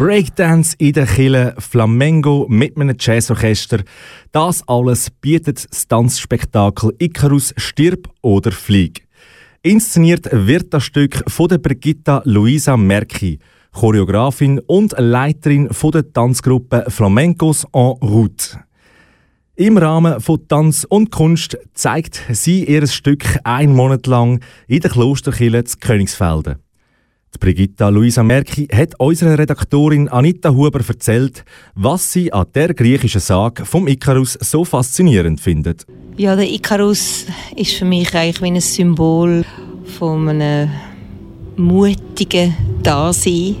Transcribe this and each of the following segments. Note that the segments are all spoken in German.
Breakdance in der Kille, Flamengo mit einem Jazzorchester. Das alles bietet das Tanzspektakel Icarus Stirb oder Flieg. Inszeniert wird das Stück von der Brigitta Luisa Merki, Choreografin und Leiterin von der Tanzgruppe Flamencos en Route. Im Rahmen von Tanz und Kunst zeigt sie ihr Stück ein Monat lang in der Klosterkille zu Königsfelden. Die Brigitta Luisa Merki hat unserer Redaktorin Anita Huber erzählt, was sie an der griechischen Sage vom Icarus so faszinierend findet. Ja, der Icarus ist für mich eigentlich wie ein Symbol von einem mutigen Dasein,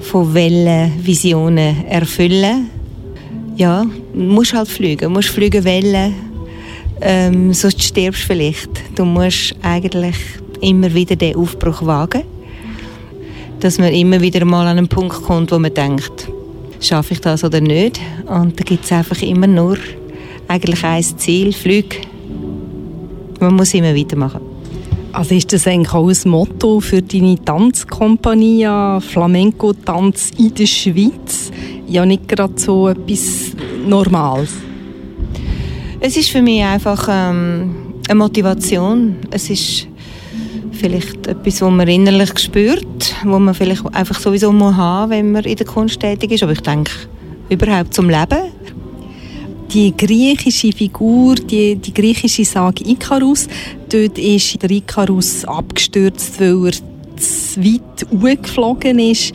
von Wellen Visionen erfüllen. Ja, musst halt fliegen, musst fliegen Wellen, ähm, sonst stirbst du vielleicht. Du musst eigentlich immer wieder den Aufbruch wagen dass man immer wieder mal an einen Punkt kommt, wo man denkt, schaffe ich das oder nicht? Und da gibt es einfach immer nur eigentlich ein Ziel, Flüge. Man muss immer weitermachen. Also ist das eigentlich auch ein Motto für deine Tanzkompanie Flamenco-Tanz in der Schweiz? Ja, nicht gerade so etwas Normales. Es ist für mich einfach ähm, eine Motivation. Es ist vielleicht etwas, was man innerlich spürt, wo man vielleicht einfach sowieso muss haben, wenn man in der Kunst tätig ist. Aber ich denke, überhaupt zum Leben. Die griechische Figur, die, die griechische Sage Ikarus, dort ist der Ikarus abgestürzt, weil er zu weit geflogen ist.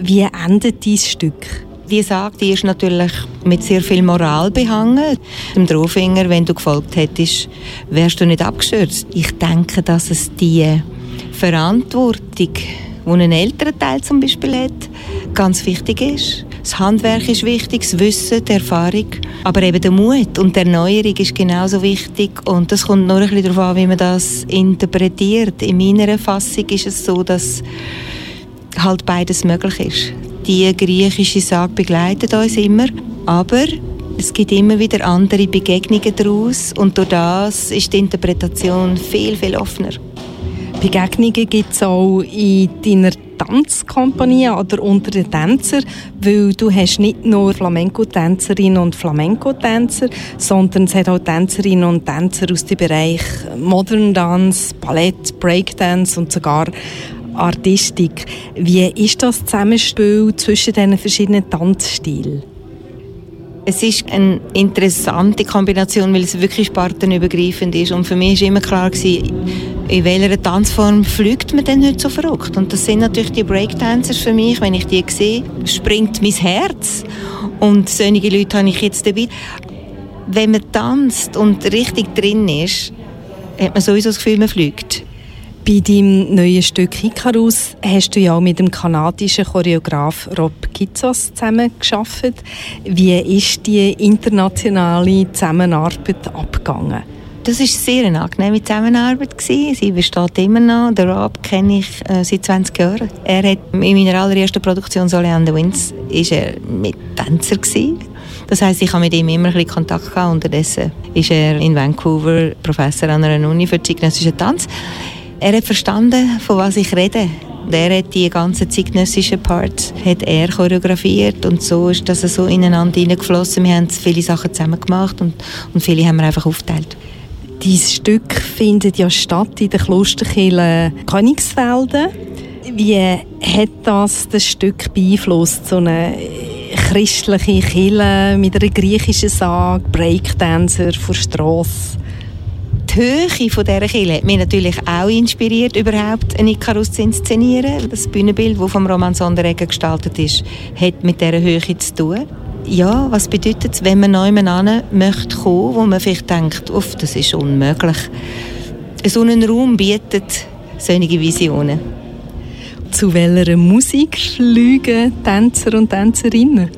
Wie endet dieses Stück? Die Sage die ist natürlich mit sehr viel Moral behangen. Dem Drohfinger, wenn du gefolgt hättest, wärst du nicht abgestürzt. Ich denke, dass es die Verantwortung, die ein älterer Teil zum Beispiel hat, ganz wichtig ist. Das Handwerk ist wichtig, das Wissen, die Erfahrung, aber eben der Mut und die Erneuerung ist genauso wichtig und das kommt nur ein bisschen darauf an, wie man das interpretiert. In meiner Fassung ist es so, dass halt beides möglich ist die griechische Sage begleitet uns immer, aber es gibt immer wieder andere Begegnungen daraus und durch das ist die Interpretation viel, viel offener. Begegnungen gibt es auch in deiner Tanzkompanie oder unter den Tänzern, weil du hast nicht nur Flamenco-Tänzerinnen und Flamenco-Tänzer, sondern es hat auch Tänzerinnen und Tänzer aus dem Bereich Modern Dance, Ballett, Breakdance und sogar Artistik. Wie ist das Zusammenspiel zwischen diesen verschiedenen Tanzstilen? Es ist eine interessante Kombination, weil es wirklich spartenübergreifend ist. Und für mich war immer klar, gewesen, in welcher Tanzform fliegt man denn heute so verrückt. Und das sind natürlich die Breakdancers für mich. Wenn ich die sehe, springt mein Herz. Und solche Leute habe ich jetzt dabei. Wenn man tanzt und richtig drin ist, hat man sowieso das Gefühl, man fliegt. Bei deinem neuen Stück Icarus hast du ja auch mit dem kanadischen Choreograf Rob Kitzos zusammen geschafft. Wie ist die internationale Zusammenarbeit abgegangen? Das sehr eine angenehme Zusammenarbeit. Sie besteht immer noch. Den Rob kenne ich äh, seit 20 Jahren. Er hat in meiner allerersten Produktion Sole and the Winds ist er mit Tänzer. Das heißt, ich habe mit ihm immer ein bisschen Kontakt gehabt. Unterdessen ist er in Vancouver Professor an einer Uni für zeitgenössischen Tanz. Er hat verstanden, von was ich rede. Er hat die ganzen zeitgenössischen Parts hat er choreografiert und so ist das so ineinander hineingeflossen. Wir haben viele Sachen zusammen gemacht und, und viele haben wir einfach aufgeteilt. Dieses Stück findet ja statt in der Klosterkirche Königsfelden. Wie hat das das Stück beeinflusst, so eine christliche Kirche mit einer griechischen Sage, Breakdancer vor Strasse? Die Höhe von dieser Kirche hat mich natürlich auch inspiriert, überhaupt einen Icarus zu inszenieren. Das Bühnenbild, das vom Roman Sonderegger gestaltet ist, hat mit dieser Höhe zu tun. Ja, was bedeutet es, wenn man neu an möchte wo man vielleicht denkt, uff, das ist unmöglich. So einen Raum bietet solche Visionen. Zu welcher Musik fliegen Tänzer und Tänzerinnen?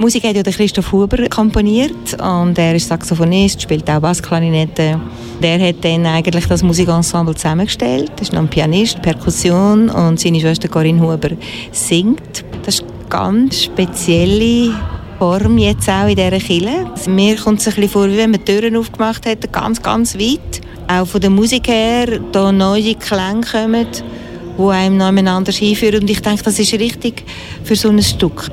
Musik hat ja der Christoph Huber komponiert und er ist Saxophonist, spielt auch Bassklarinette. Der hat dann eigentlich das Musikensemble zusammengestellt. Er ist noch ein Pianist, Perkussion und seine Schwester Corinne Huber singt. Das ist eine ganz spezielle Form jetzt auch in dieser Kille. Mir kommt es ein bisschen vor, wie wenn man Türen aufgemacht hat, ganz, ganz weit. Auch von der Musik her, da neue Klänge kommen die einem anders hinführen. Und ich denke, das ist richtig für so ein Stück.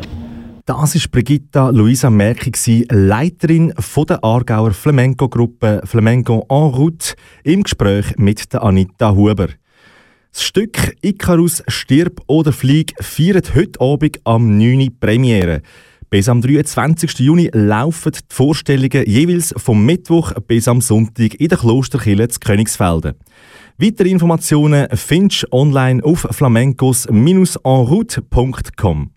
Das war Brigitta Luisa Merki, Leiterin der Aargauer Flamenco-Gruppe Flamenco en route, im Gespräch mit Anita Huber. Das Stück Icarus stirb oder flieg feiert heute Abend am 9. Premiere. Bis am 23. Juni laufen die Vorstellungen jeweils vom Mittwoch bis am Sonntag in der Klosterkirche zu Königsfelden. Weitere Informationen findest du online auf flamencos-enroute.com.